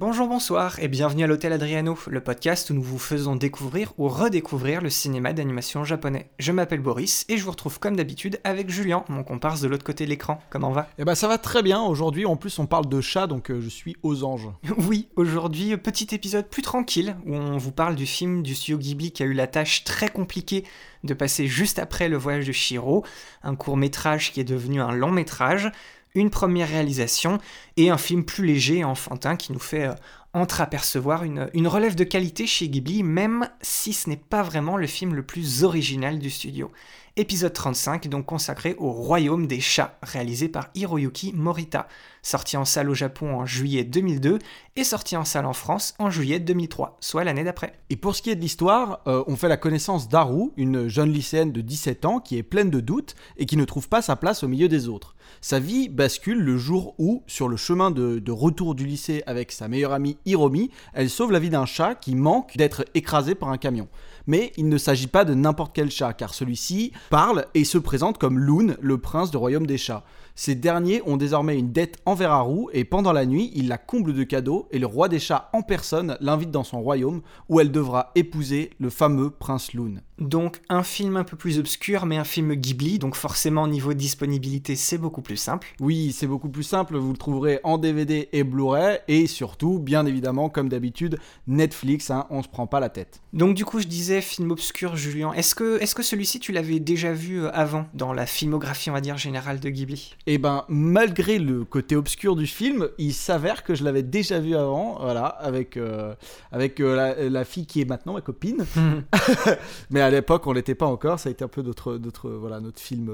Bonjour, bonsoir et bienvenue à l'Hôtel Adriano, le podcast où nous vous faisons découvrir ou redécouvrir le cinéma d'animation japonais. Je m'appelle Boris et je vous retrouve comme d'habitude avec Julien, mon comparse de l'autre côté de l'écran. Comment va? Eh ben ça va très bien aujourd'hui. En plus, on parle de chat, donc euh, je suis aux anges. Oui, aujourd'hui, petit épisode plus tranquille où on vous parle du film du studio Ghibli qui a eu la tâche très compliquée de passer juste après Le Voyage de Shiro, un court métrage qui est devenu un long métrage une première réalisation et un film plus léger et enfantin qui nous fait euh, entreapercevoir une, une relève de qualité chez Ghibli, même si ce n'est pas vraiment le film le plus original du studio. Épisode 35, donc consacré au Royaume des chats, réalisé par Hiroyuki Morita, sorti en salle au Japon en juillet 2002 et sorti en salle en France en juillet 2003, soit l'année d'après. Et pour ce qui est de l'histoire, euh, on fait la connaissance d'Haru, une jeune lycéenne de 17 ans qui est pleine de doutes et qui ne trouve pas sa place au milieu des autres. Sa vie bascule le jour où, sur le chemin de, de retour du lycée avec sa meilleure amie Hiromi, elle sauve la vie d'un chat qui manque d'être écrasé par un camion. Mais il ne s'agit pas de n'importe quel chat, car celui-ci parle et se présente comme Loon, le prince du royaume des chats. Ces derniers ont désormais une dette envers Haru et pendant la nuit, il la comble de cadeaux et le roi des chats en personne l'invite dans son royaume où elle devra épouser le fameux prince Loon. Donc un film un peu plus obscur, mais un film Ghibli, donc forcément niveau disponibilité c'est beaucoup plus simple. Oui, c'est beaucoup plus simple, vous le trouverez en DVD et Blu-ray et surtout, bien évidemment, comme d'habitude, Netflix, hein, on se prend pas la tête. Donc du coup je disais film obscur Julien, est-ce que, est que celui-ci tu l'avais déjà vu euh, avant dans la filmographie on va dire générale de Ghibli? Et ben malgré le côté obscur du film, il s'avère que je l'avais déjà vu avant, voilà, avec, euh, avec euh, la, la, fille qui est maintenant ma copine. Mais à l'époque on l'était pas encore, ça a été un peu notre, notre, voilà, notre film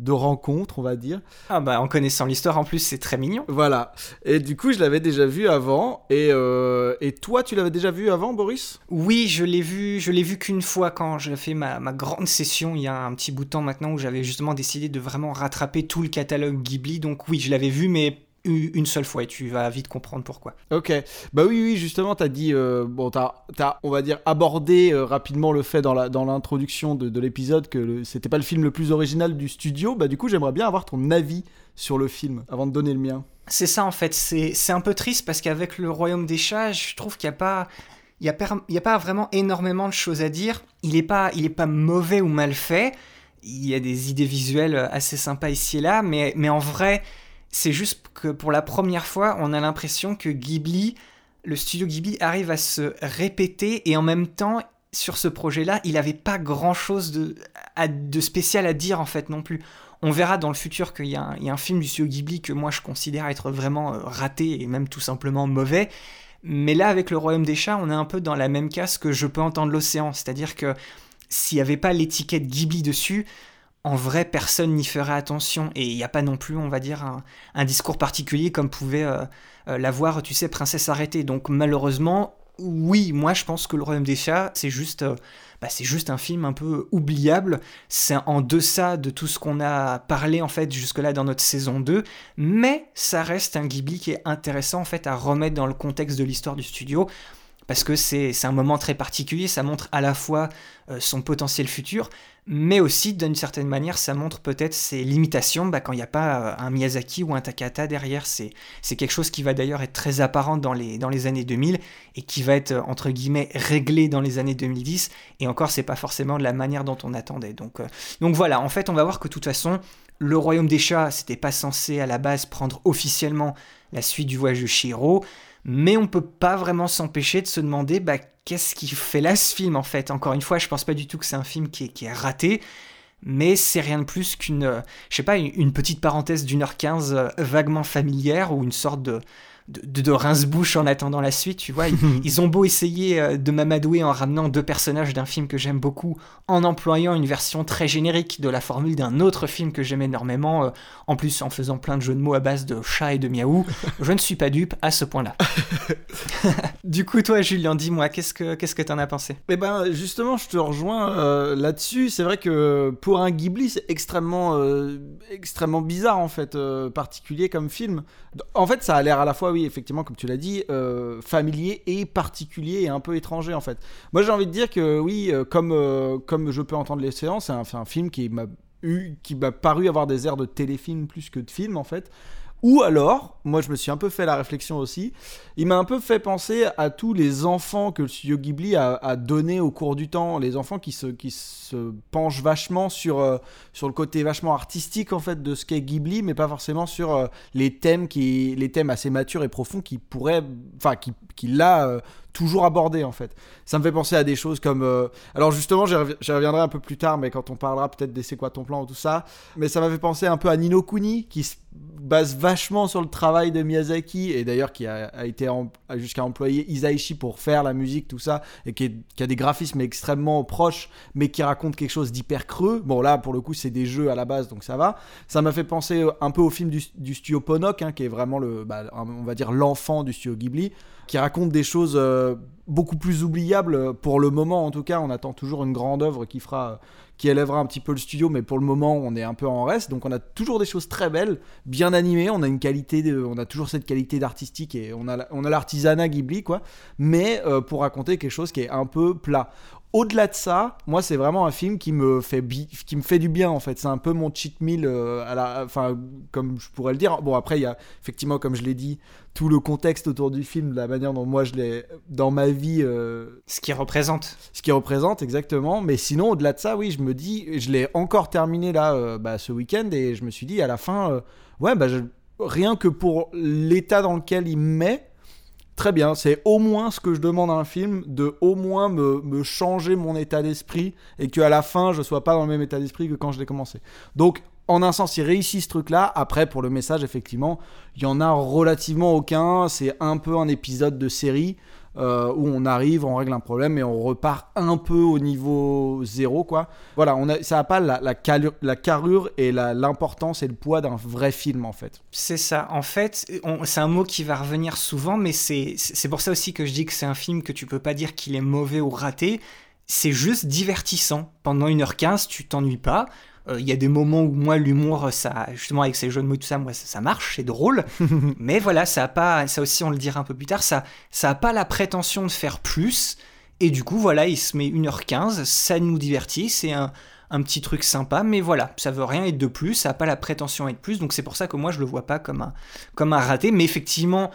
de rencontre on va dire. Ah bah en connaissant l'histoire en plus c'est très mignon. Voilà, et du coup je l'avais déjà vu avant, et, et toi tu l'avais déjà vu avant Boris? Oui, je l'ai vu, je l'ai vu qu'une fois quand j'ai fait ma, ma, grande session il y a un petit bout de temps maintenant où j'avais justement décidé de vraiment rattraper tout le catalogue Ghibli. Donc oui, je l'avais vu, mais une seule fois et tu vas vite comprendre pourquoi. Ok, bah oui, oui, justement, t'as dit, euh, bon, t'as, as, on va dire, abordé euh, rapidement le fait dans, la, dans l'introduction de, de l'épisode que c'était pas le film le plus original du studio. Bah du coup, j'aimerais bien avoir ton avis sur le film avant de donner le mien. C'est ça en fait, c'est, c'est un peu triste parce qu'avec le Royaume des chats, je trouve qu'il n'y a pas il n'y a, y a, pas vraiment énormément de choses à dire. Il n'est pas, il est pas mauvais ou mal fait. Il y a des idées visuelles assez sympas ici et là, mais, mais en vrai, c'est juste que pour la première fois, on a l'impression que Ghibli, le studio Ghibli arrive à se répéter et en même temps, sur ce projet-là, il n'avait pas grand-chose de, spécial à dire en fait non plus. On verra dans le futur qu'il y, y, a un film du studio Ghibli que moi je considère être vraiment raté et même tout simplement mauvais. Mais là, avec le Royaume des Chats, on est un peu dans la même case que Je peux entendre l'océan. C'est-à-dire que s'il n'y avait pas l'étiquette Ghibli dessus, en vrai, personne n'y ferait attention. Et il n'y a pas non plus, on va dire, un, discours particulier comme pouvait euh, euh, l'avoir, tu sais, Princesse arrêtée. Donc malheureusement, oui, moi je pense que le Royaume des Chats, c'est juste, euh, bah, c'est juste un film un peu oubliable. C'est en deçà de tout ce qu'on a parlé en fait jusque-là dans notre saison 2, mais ça reste un Ghibli qui est intéressant en fait à remettre dans le contexte de l'histoire du studio. Parce que c'est un moment très particulier, ça montre à la fois euh, son potentiel futur, mais aussi d'une certaine manière ça montre peut-être ses limitations bah, quand il n'y a pas un Miyazaki ou un Takahata derrière. C'est quelque chose qui va d'ailleurs être très apparent dans les, dans les années 2000 et qui va être entre guillemets réglé dans les années 2010 et encore c'est pas forcément de la manière dont on attendait. Donc, euh, donc voilà, en fait on va voir que de toute façon le Royaume des Chats c'était pas censé à la base prendre officiellement la suite du voyage de Shiro mais on peut pas vraiment s'empêcher de se demander bah, qu'est-ce qui fait là ce film en fait? Encore une fois, je pense pas du tout que c'est un film qui est, raté, mais c'est rien de plus qu'une, je sais pas, une, petite parenthèse d'une heure quinze vaguement familière ou une sorte de, de, de rince-bouche en attendant la suite, tu vois. Ils, ils ont beau essayer euh, de m'amadouer en ramenant deux personnages d'un film que j'aime beaucoup, en employant une version très générique de la formule d'un autre film que j'aime énormément, euh, en plus en faisant plein de jeux de mots à base de chat et de miaou, je ne suis pas dupe à ce point-là. du coup, toi, Julien, dis-moi, qu'est-ce que qu'est-ce que t'en as pensé? Eh ben, justement, je te rejoins euh, là-dessus. C'est vrai que pour un Ghibli, c'est extrêmement, euh, extrêmement bizarre en fait, particulier comme film. En fait, ça a l'air à la fois, oui, effectivement, comme tu l'as dit, euh, familier et particulier et un peu étranger en fait. Moi, j'ai envie de dire que oui, euh, comme euh, comme je peux entendre les séances, c'est un, un film qui m'a qui m'a paru avoir des airs de téléfilm plus que de film en fait. Ou alors, moi je me suis un peu fait la réflexion aussi, il m'a un peu fait penser à tous les enfants que le studio Ghibli a, a donné au cours du temps, les enfants qui se, qui se penchent vachement sur, euh, sur le côté vachement artistique en fait de ce qu'est Ghibli, mais pas forcément sur euh, les thèmes qui, les thèmes assez matures et profonds qui pourraient, enfin qui, qui l'a euh, toujours abordé en fait. Ça me fait penser à des choses comme, alors justement, j'y revi- j'y reviendrai un peu plus tard, mais quand on parlera peut-être des c'est quoi ton plan ou tout ça, mais ça m'a fait penser un peu à Nino Kuni qui base vachement sur le travail de Miyazaki et d'ailleurs qui a, été jusqu'à employer Isaichi pour faire la musique tout ça et qui, a des graphismes extrêmement proches mais qui raconte quelque chose d'hyper creux. Bon là pour le coup c'est des jeux à la base donc ça va. Ça m'a fait penser un peu au film du, studio Ponok hein, qui est vraiment le bah, on va dire l'enfant du studio Ghibli qui raconte des choses euh, beaucoup plus oubliables euh, pour le moment en tout cas on attend toujours une grande œuvre qui fera qui élèvera un petit peu le studio, mais pour le moment, on est un peu en reste. Donc, on a toujours des choses très belles, bien animées. On a une qualité, de- on a toujours cette qualité d'artistique et on a, on a l'artisanat Ghibli, quoi. Mais euh, pour raconter quelque chose qui est un peu plat. Au-delà de ça, moi, c'est vraiment un film qui me fait, qui me fait du bien, en fait. C'est un peu mon cheat meal, euh, à la, enfin, comme je pourrais le dire. Bon, après, il y a effectivement, comme je l'ai dit, tout le contexte autour du film, la manière dont moi je l'ai, dans ma vie, euh, Ce qui représente. ce qui représente exactement. Mais sinon, au-delà de ça, oui, je me dis, je l'ai encore terminé là euh, bah, ce week-end et je me suis dit à la fin, ouais, bah, je- rien que pour l'état dans lequel il me met, très bien. C'est au moins ce que je demande à un film, de au moins me, changer mon état d'esprit et qu'à la fin, je sois pas dans le même état d'esprit que quand je l'ai commencé. Donc, en un sens, il réussit ce truc-là. Après, pour le message, effectivement, il y en a relativement aucun. C'est un peu un épisode de série euh, où on arrive, on règle un problème et on repart un peu au niveau zéro, quoi. Voilà, on a, ça n'a pas la, la, carrure et l'importance et le poids d'un vrai film, en fait. C'est ça. En fait, c'est un mot qui va revenir souvent, mais c'est pour ça aussi que je dis que c'est un film que tu peux pas dire qu'il est mauvais ou raté. C'est juste divertissant. Pendant 1h15, tu t'ennuies pas. Euh, Il y a des moments où moi l'humour, ça, justement avec ces jeux de mots et tout ça, moi ça, ça marche, c'est drôle. mais voilà, ça a pas, ça aussi on le dira un peu plus tard, ça, ça a pas la prétention de faire plus. Et du coup voilà, il se met 1h15, ça nous divertit, c'est un, un petit truc sympa, mais voilà, ça veut rien être de plus, ça a pas la prétention d'être plus, donc c'est pour ça que moi je le vois pas comme un, comme un raté, mais effectivement,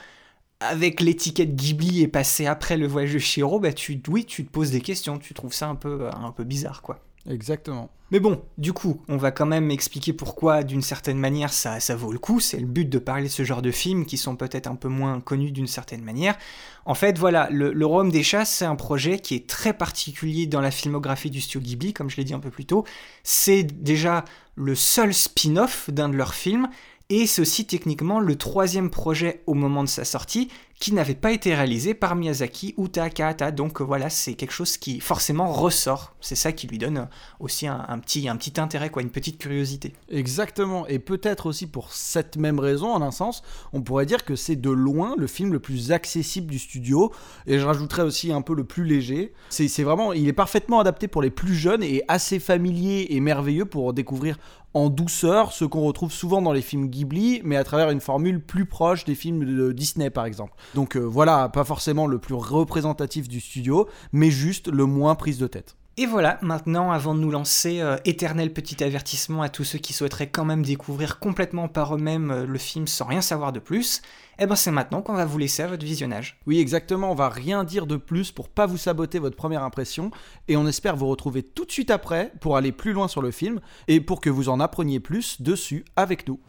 avec l'étiquette Ghibli et passé après le voyage de Shiro, bah tu, oui, tu te poses des questions, tu trouves ça un peu, un peu bizarre, quoi. Exactement. Mais bon, du coup, on va quand même expliquer pourquoi, d'une certaine manière, ça, ça vaut le coup. C'est le but de parler de ce genre de films qui sont peut-être un peu moins connus d'une certaine manière. En fait, voilà, le, le Royaume des Chats, c'est un projet qui est très particulier dans la filmographie du studio Ghibli, comme je l'ai dit un peu plus tôt. C'est déjà le seul spin-off d'un de leurs films, et c'est aussi techniquement le troisième projet au moment de sa sortie qui n'avait pas été réalisé par Miyazaki ou Takahata. Donc euh, voilà, c'est quelque chose qui forcément ressort. C'est ça qui lui donne euh, aussi un, petit, un petit intérêt, quoi, une petite curiosité. Exactement. Et peut-être aussi pour cette même raison, en un sens, on pourrait dire que c'est de loin le film le plus accessible du studio. Et je rajouterais aussi un peu le plus léger. C'est vraiment, il est parfaitement adapté pour les plus jeunes et assez familier et merveilleux pour découvrir en douceur ce qu'on retrouve souvent dans les films Ghibli, mais à travers une formule plus proche des films de Disney par exemple. Donc euh, voilà, pas forcément le plus représentatif du studio, mais juste le moins prise de tête. Et voilà, maintenant, avant de nous lancer, euh, éternel petit avertissement à tous ceux qui souhaiteraient quand même découvrir complètement par eux-mêmes euh, le film sans rien savoir de plus, eh ben c'est maintenant qu'on va vous laisser à votre visionnage. Oui, exactement, on va rien dire de plus pour pas vous saboter votre première impression et on espère vous retrouver tout de suite après pour aller plus loin sur le film et pour que vous en appreniez plus dessus avec nous.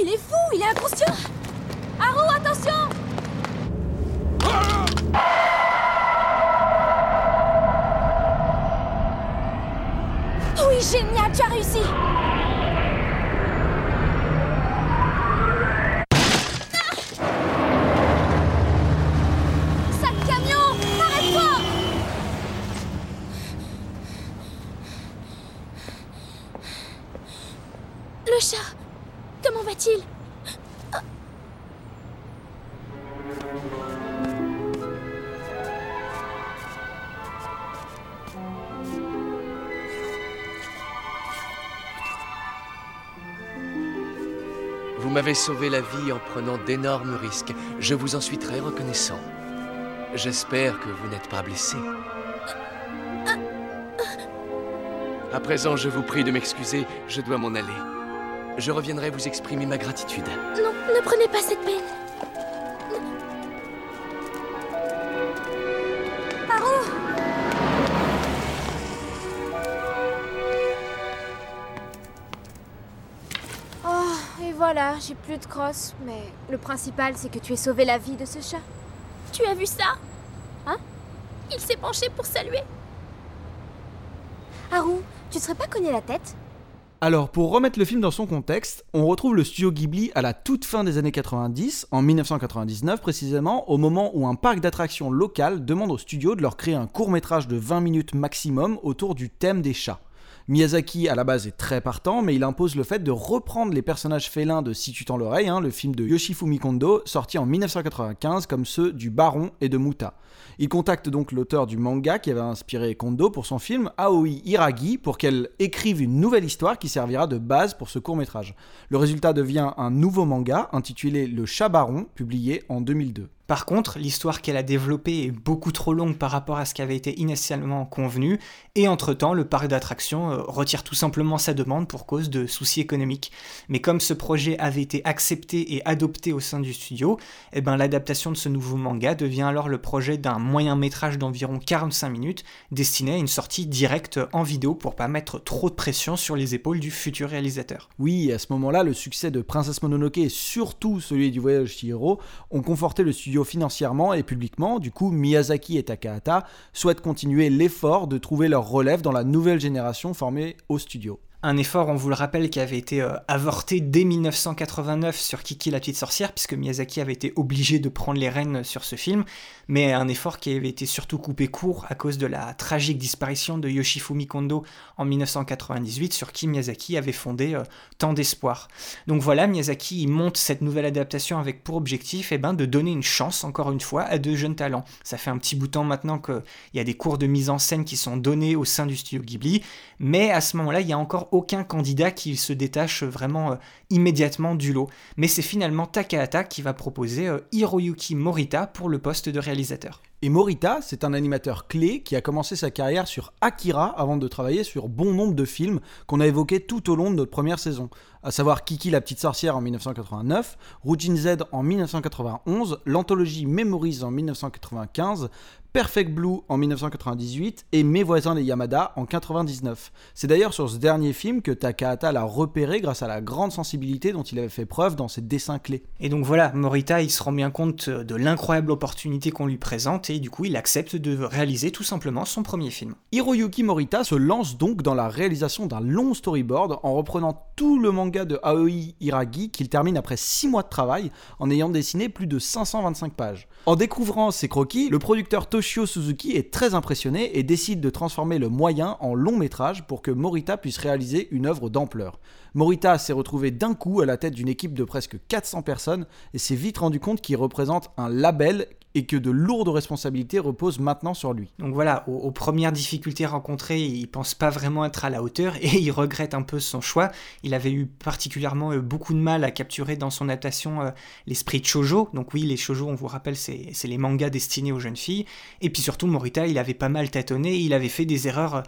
Il est fou, il est inconscient Haru, attention Génial, tu as réussi. Sacre camion, arrête-toi. Le chat, comment va-t-il? Vous m'avez sauvé la vie en prenant d'énormes risques. Je vous en suis très reconnaissant. J'espère que vous n'êtes pas blessé. À présent, je vous prie de m'excuser, je dois m'en aller. Je reviendrai vous exprimer ma gratitude. Non, ne prenez pas cette peine. Voilà, j'ai plus de crosse, mais le principal c'est que tu aies sauvé la vie de ce chat. Tu as vu ça? Hein? Il s'est penché pour saluer. Haru, tu te serais pas cogné la tête? Alors, pour remettre le film dans son contexte, on retrouve le studio Ghibli à la toute fin des années 90, en 1999 précisément, au moment où un parc d'attractions local demande au studio de leur créer un court métrage de 20 minutes maximum autour du thème des chats. Miyazaki à la base est très partant, mais il impose le fait de reprendre les personnages félins de Si tu tends l'oreille, hein, le film de Yoshifumi Kondo, sorti en 1995 comme ceux du Baron et de Muta. Il contacte donc l'auteur du manga qui avait inspiré Kondo pour son film, Aoi Hiragi, pour qu'elle écrive une nouvelle histoire qui servira de base pour ce court métrage. Le résultat devient un nouveau manga intitulé Le Chat Baron, publié en 2002. Par contre, l'histoire qu'elle a développée est beaucoup trop longue par rapport à ce qui avait été initialement convenu, et entre-temps, le parc d'attractions euh, retire tout simplement sa demande pour cause de soucis économiques. Mais comme ce projet avait été accepté et adopté au sein du studio, eh ben, l'adaptation de ce nouveau manga devient alors le projet d'un moyen métrage d'environ 45 minutes, destiné à une sortie directe en vidéo pour pas mettre trop de pression sur les épaules du futur réalisateur. Oui, à ce moment-là, le succès de Princesse Mononoke et surtout celui du voyage Chihiro ont conforté le studio financièrement et publiquement. Du coup, Miyazaki et Takahata souhaitent continuer l'effort de trouver leur relève dans la nouvelle génération formée au studio. Un effort, on vous le rappelle, qui avait été euh, avorté dès 1989 sur Kiki la petite sorcière, puisque Miyazaki avait été obligé de prendre les rênes sur ce film, mais un effort qui avait été surtout coupé court à cause de la tragique disparition de Yoshifumi Kondo en 1998, sur qui Miyazaki avait fondé euh, tant d'espoir. Donc voilà, Miyazaki monte cette nouvelle adaptation avec pour objectif eh ben, de donner une chance, encore une fois, à de jeunes talents. Ça fait un petit bout de temps maintenant qu'il y a des cours de mise en scène qui sont donnés au sein du studio Ghibli, mais à ce moment-là, il n'y a encore aucun candidat qui se détache vraiment euh, immédiatement du lot. Mais c'est finalement Takahata qui va proposer euh, Hiroyuki Morita pour le poste de réalisateur. Et Morita, c'est un animateur clé qui a commencé sa carrière sur Akira avant de travailler sur bon nombre de films qu'on a évoqués tout au long de notre première saison, à savoir Kiki la petite sorcière en 1989, Rujin Z en 1991, l'anthologie Memories en 1995, Perfect Blue en 1998 et Mes voisins les Yamada en 99. C'est d'ailleurs sur ce dernier film que Takahata l'a repéré grâce à la grande sensibilité dont il avait fait preuve dans ses dessins clés. Et donc voilà, Morita, il se rend bien compte de l'incroyable opportunité qu'on lui présente et du coup il accepte de réaliser tout simplement son premier film. Hiroyuki Morita se lance donc dans la réalisation d'un long storyboard en reprenant tout le manga de Aoi Hiragi qu'il termine après 6 mois de travail en ayant dessiné plus de 525 pages. En découvrant ses croquis, le producteur Toshio Suzuki est très impressionné et décide de transformer le moyen en long métrage pour que Morita puisse réaliser une œuvre d'ampleur. Morita s'est retrouvé d'un coup à la tête d'une équipe de presque 400 personnes et s'est vite rendu compte qu'il représente un label et que de lourdes responsabilités reposent maintenant sur lui. Donc voilà, aux, premières difficultés rencontrées, il pense pas vraiment être à la hauteur et il regrette un peu son choix. Il avait eu particulièrement euh, beaucoup de mal à capturer dans son adaptation euh, l'esprit de shoujo. Donc oui, les shoujo, on vous rappelle, c'est c'est les mangas destinés aux jeunes filles. Et puis surtout, Morita, il avait pas mal tâtonné, il avait fait des erreurs euh,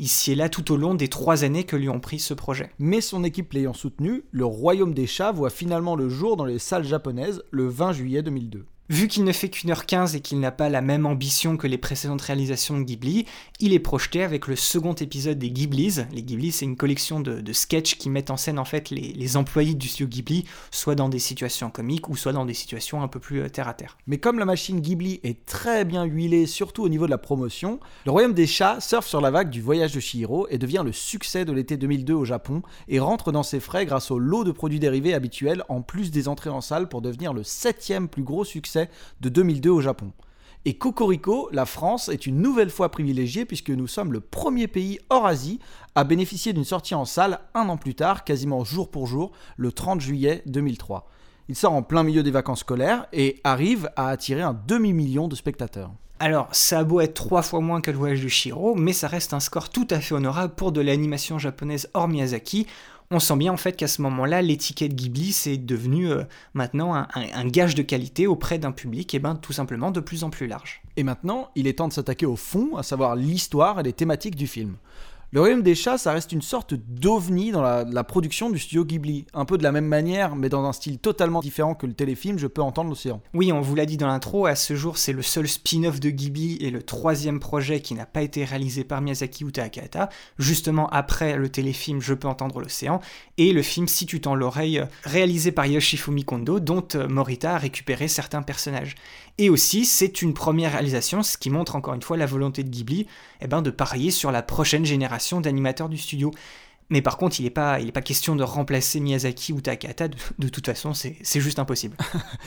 ici et là tout au long des trois années que lui ont pris ce projet. Mais son équipe l'ayant soutenu, le Royaume des Chats voit finalement le jour dans les salles japonaises le 20 juillet 2002. Vu qu'il ne fait qu'une heure 15 et qu'il n'a pas la même ambition que les précédentes réalisations de Ghibli, il est projeté avec le second épisode des Ghiblis. Les Ghiblis, c'est une collection de, sketchs qui mettent en scène en fait les, les, employés du studio Ghibli, soit dans des situations comiques ou soit dans des situations un peu plus euh, terre à terre. Mais comme la machine Ghibli est très bien huilée, surtout au niveau de la promotion, le Royaume des Chats surfe sur la vague du voyage de Chihiro et devient le succès de l'été 2002 au Japon et rentre dans ses frais grâce au lot de produits dérivés habituels en plus des entrées en salle pour devenir le septième plus gros succès de 2002 au Japon. Et Cocorico, la France est une nouvelle fois privilégiée puisque nous sommes le premier pays hors Asie à bénéficier d'une sortie en salle un an plus tard, quasiment jour pour jour, le 30 juillet 2003. Il sort en plein milieu des vacances scolaires et arrive à attirer un demi-million de spectateurs. Alors, ça a beau être trois fois moins que le voyage de Shiro, mais ça reste un score tout à fait honorable pour de l'animation japonaise hors Miyazaki. On sent bien en fait qu'à ce moment-là, l'étiquette Ghibli c'est devenu euh, maintenant un, gage de qualité auprès d'un public, et ben tout simplement de plus en plus large. Et maintenant, il est temps de s'attaquer au fond, à savoir l'histoire et les thématiques du film. Le Royaume des Chats, ça reste une sorte d'ovni dans la, production du studio Ghibli. Un peu de la même manière, mais dans un style totalement différent que le téléfilm Je peux entendre l'océan. Oui, on vous l'a dit dans l'intro, à ce jour, c'est le seul spin-off de Ghibli et le troisième projet qui n'a pas été réalisé par Miyazaki ou Takahata, justement après le téléfilm Je peux entendre l'océan, et le film Si tu tends l'oreille, réalisé par Yoshifumi Kondo, dont euh, Morita a récupéré certains personnages. Et aussi, c'est une première réalisation, ce qui montre encore une fois la volonté de Ghibli eh ben, de parier sur la prochaine génération d'animateurs du studio. Mais par contre, il n'est pas, pas question de remplacer Miyazaki ou Takahata, de, toute façon, c'est juste impossible.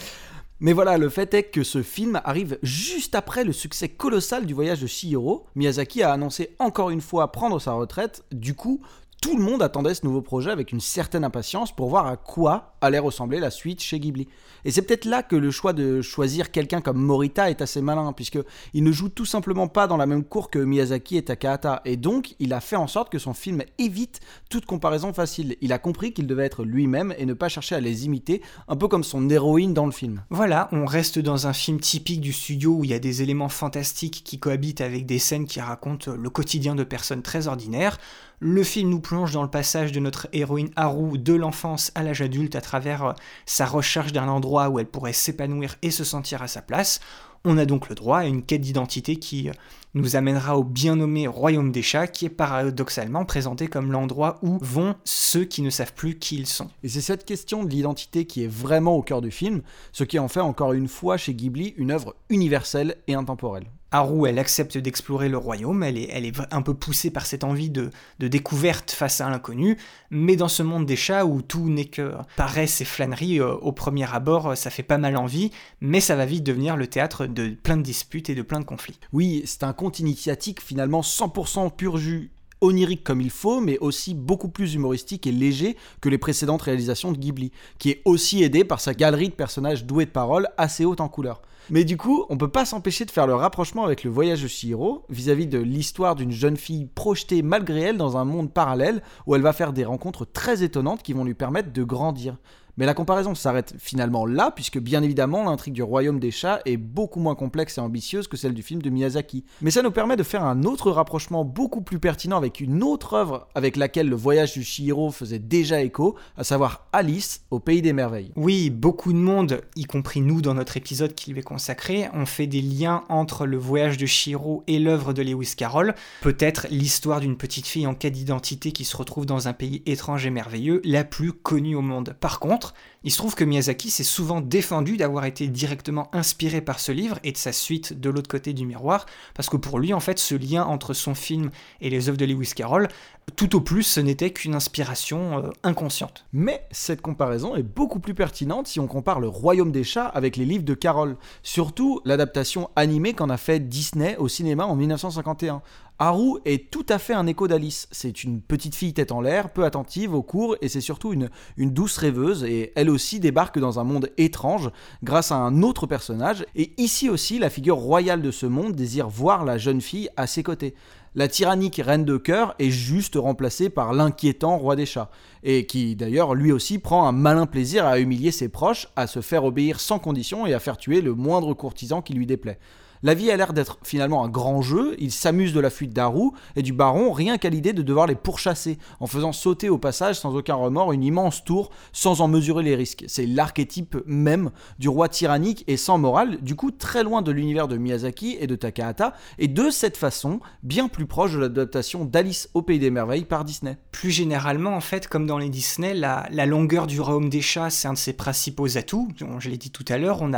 Mais voilà, le fait est que ce film arrive juste après le succès colossal du voyage de Shihiro. Miyazaki a annoncé encore une fois prendre sa retraite, du coup, tout le monde attendait ce nouveau projet avec une certaine impatience pour voir à quoi allait ressembler la suite chez Ghibli. Et c'est peut-être là que le choix de choisir quelqu'un comme Morita est assez malin, puisque il ne joue tout simplement pas dans la même cour que Miyazaki et Takahata, et donc il a fait en sorte que son film évite toute comparaison facile. Il a compris qu'il devait être lui-même et ne pas chercher à les imiter, un peu comme son héroïne dans le film. Voilà, on reste dans un film typique du studio où il y a des éléments fantastiques qui cohabitent avec des scènes qui racontent le quotidien de personnes très ordinaires. Le film nous plonge dans le passage de notre héroïne Haru de l'enfance à l'âge adulte à travers euh, sa recherche d'un endroit où elle pourrait s'épanouir et se sentir à sa place. On a donc le droit à une quête d'identité qui euh, nous amènera au bien nommé Royaume des Chats, qui est paradoxalement présenté comme l'endroit où vont ceux qui ne savent plus qui ils sont. Et c'est cette question de l'identité qui est vraiment au cœur du film, ce qui en fait encore une fois chez Ghibli une œuvre universelle et intemporelle. Haru, elle accepte d'explorer le royaume, elle est, un peu poussée par cette envie de, découverte face à l'inconnu, mais dans ce monde des chats où tout n'est que paresse et flânerie, euh, au premier abord, ça fait pas mal envie, mais ça va vite devenir le théâtre de plein de disputes et de plein de conflits. Oui, c'est un conte initiatique finalement 100% pur jus onirique comme il faut, mais aussi beaucoup plus humoristique et léger que les précédentes réalisations de Ghibli, qui est aussi aidé par sa galerie de personnages doués de parole assez haute en couleur. Mais du coup, on peut pas s'empêcher de faire le rapprochement avec le voyage de Shihiro vis-à-vis de l'histoire d'une jeune fille projetée malgré elle dans un monde parallèle où elle va faire des rencontres très étonnantes qui vont lui permettre de grandir. Mais la comparaison s'arrête finalement là, puisque bien évidemment l'intrigue du royaume des chats est beaucoup moins complexe et ambitieuse que celle du film de Miyazaki. Mais ça nous permet de faire un autre rapprochement beaucoup plus pertinent avec une autre œuvre avec laquelle le voyage du Chihiro faisait déjà écho, à savoir Alice au pays des merveilles. Oui, beaucoup de monde, y compris nous dans notre épisode qui lui est consacré, ont fait des liens entre le voyage de Chihiro et l'œuvre de Lewis Carroll. Peut-être l'histoire d'une petite fille en quête d'identité qui se retrouve dans un pays étrange et merveilleux, la plus connue au monde. Par contre, il se trouve que Miyazaki s'est souvent défendu d'avoir été directement inspiré par ce livre et de sa suite de l'autre côté du miroir, parce que pour lui, en fait, ce lien entre son film et les œuvres de Lewis Carroll, tout au plus, ce n'était qu'une inspiration euh, inconsciente. Mais cette comparaison est beaucoup plus pertinente si on compare le Royaume des chats avec les livres de Carroll, surtout l'adaptation animée qu'en a fait Disney au cinéma en 1951. Haru est tout à fait un écho d'Alice. C'est une petite fille tête en l'air, peu attentive au cours, et c'est surtout une, douce rêveuse, et elle aussi débarque dans un monde étrange grâce à un autre personnage, et ici aussi la figure royale de ce monde désire voir la jeune fille à ses côtés. La tyrannique reine de cœur est juste remplacée par l'inquiétant roi des chats, et qui d'ailleurs lui aussi prend un malin plaisir à humilier ses proches, à se faire obéir sans condition et à faire tuer le moindre courtisan qui lui déplaît. La vie a l'air d'être finalement un grand jeu, il s'amuse de la fuite d'Aru et du baron rien qu'à l'idée de devoir les pourchasser, en faisant sauter au passage sans aucun remords une immense tour sans en mesurer les risques. C'est l'archétype même du roi tyrannique et sans morale, du coup très loin de l'univers de Miyazaki et de Takahata, et de cette façon bien plus proche de l'adaptation d'Alice au Pays des Merveilles par Disney. Plus généralement, en fait, comme dans les Disney, la, longueur du royaume des chats, c'est un de ses principaux atouts. Je l'ai dit tout à l'heure, on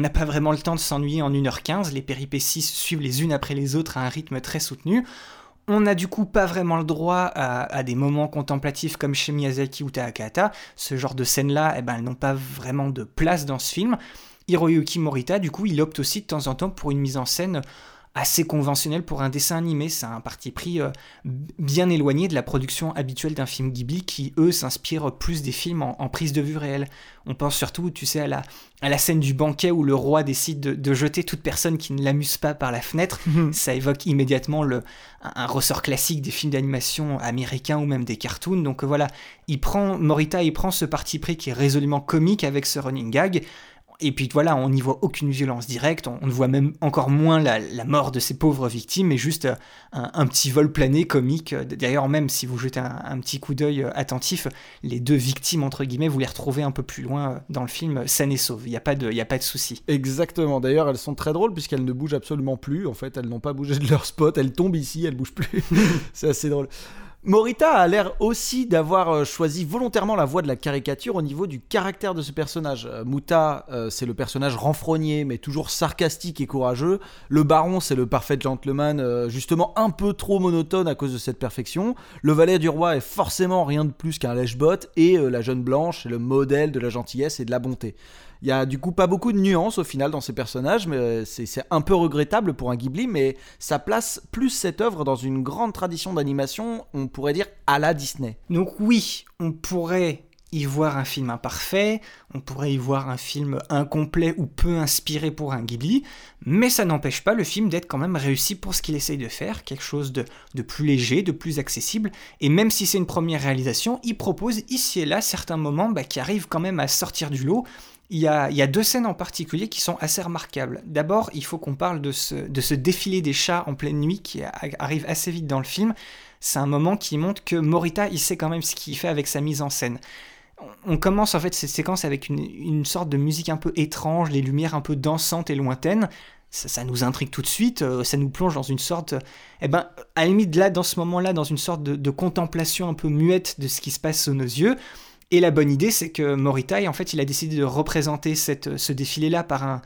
n'a pas vraiment le temps de s'ennuyer en 1h15, les péripéties suivent les unes après les autres à un rythme très soutenu. On n'a du coup pas vraiment le droit à, des moments contemplatifs comme chez Miyazaki ou Takahata. Ce genre de scènes-là, eh ben, elles n'ont pas vraiment de place dans ce film. Hiroyuki Morita, du coup, il opte aussi de temps en temps pour une mise en scène assez conventionnel pour un dessin animé. C'est un parti pris euh, bien éloigné de la production habituelle d'un film Ghibli qui, eux, s'inspirent plus des films en, prise de vue réelle. On pense surtout, tu sais, à la, à la scène du banquet où le roi décide de, jeter toute personne qui ne l'amuse pas par la fenêtre. Mhm. Ça évoque immédiatement le, un, ressort classique des films d'animation américains ou même des cartoons. Donc voilà, il prend, Morita, il prend ce parti pris qui est résolument comique avec ce running gag et puis voilà, on n'y voit aucune violence directe, on, ne voit même encore moins la, mort de ces pauvres victimes, mais juste euh, un, petit vol plané comique. D'ailleurs, même si vous jetez un, petit coup d'œil euh, attentif, les deux victimes, entre guillemets, vous les retrouvez un peu plus loin euh, dans le film, saines et sauves. Il n'y a pas de, y a pas de souci. Exactement. D'ailleurs, elles sont très drôles puisqu'elles ne bougent absolument plus. En fait, elles n'ont pas bougé de leur spot. Elles tombent ici, elles bougent plus. C'est assez drôle. Morita a l'air aussi d'avoir euh, choisi volontairement la voie de la caricature au niveau du caractère de ce personnage. Euh, Muta, euh, c'est le personnage renfrogné, mais toujours sarcastique et courageux. Le baron, c'est le parfait gentleman, justement un peu trop monotone à cause de cette perfection. Le valet du roi est forcément rien de plus qu'un lèche-botte, et la jeune blanche est le modèle de la gentillesse et de la bonté. Il y a du coup pas beaucoup de nuances au final dans ces personnages, mais euh, c'est un peu regrettable pour un Ghibli, mais ça place plus cette œuvre dans une grande tradition d'animation, on pourrait dire à la Disney. Donc oui, on pourrait y voir un film imparfait, on pourrait y voir un film incomplet ou peu inspiré pour un Ghibli, mais ça n'empêche pas le film d'être quand même réussi pour ce qu'il essaye de faire, quelque chose de, plus léger, de plus accessible, et même si c'est une première réalisation, il propose ici et là certains moments bah, qui arrivent quand même à sortir du lot, il y, a, deux scènes en particulier qui sont assez remarquables. D'abord, il faut qu'on parle de ce, défilé des chats en pleine nuit qui arrive assez vite dans le film. C'est un moment qui montre que Morita, il sait quand même ce qu'il fait avec sa mise en scène. On commence en fait cette séquence avec une, sorte de musique un peu étrange, les lumières un peu dansantes et lointaines. Ça, nous intrigue tout de suite, euh, ça nous plonge dans une sorte, eh ben, à la limite là, dans ce moment-là, dans une sorte de contemplation un peu muette de ce qui se passe sous nos yeux. Et la bonne idée, c'est que Moritai, en fait, il a décidé de représenter ce défilé-là par un,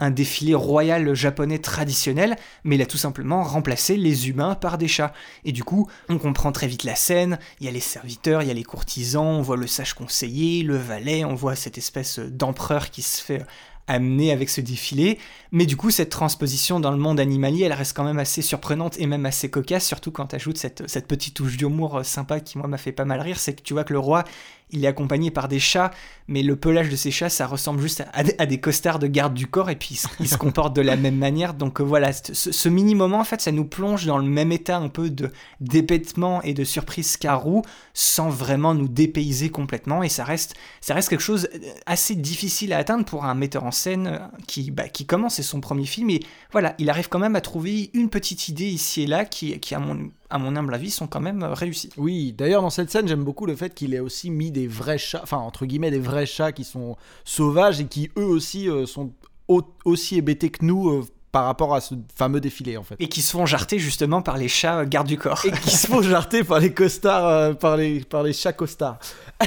un défilé royal japonais traditionnel, mais il a tout simplement remplacé les humains par des chats. Et du coup, on comprend très vite la scène, il y a les serviteurs, il y a les courtisans, on voit le sage conseiller, le valet, on voit cette espèce d'empereur qui se fait amené avec ce défilé. Mais du coup, cette transposition dans le monde animalier, elle reste quand même assez surprenante et même assez cocasse, surtout quand tu ajoutes cette, cette petite touche d'humour euh, sympa qui, moi, m'a fait pas mal rire. C'est que tu vois que le roi, il est accompagné par des chats, mais le pelage de ces chats, ça ressemble juste à, des costards de garde du corps, et puis ils, se comportent de la même manière. Donc euh, voilà, ce, mini-moment, en fait, ça nous plonge dans le même état un peu de dépètement et de surprise carou, sans vraiment nous dépayser complètement, et ça reste, ça reste quelque chose euh, assez difficile à atteindre pour un metteur en scène qui, bah, qui commence, c'est son premier film, et voilà, il arrive quand même à trouver une petite idée ici et là qui, qui à mon à mon humble avis, sont quand même euh, réussis. Oui, d'ailleurs, dans cette scène, j'aime beaucoup le fait qu'il ait aussi mis des vrais chats, enfin, entre guillemets, des vrais chats qui sont sauvages et qui, eux aussi, euh, sont aussi hébétés que nous euh, par rapport à ce fameux défilé en fait. Et qui se font jarter justement par les chats gardes du corps. Et qui se font jarter par les costards, par, les, par les chats costards.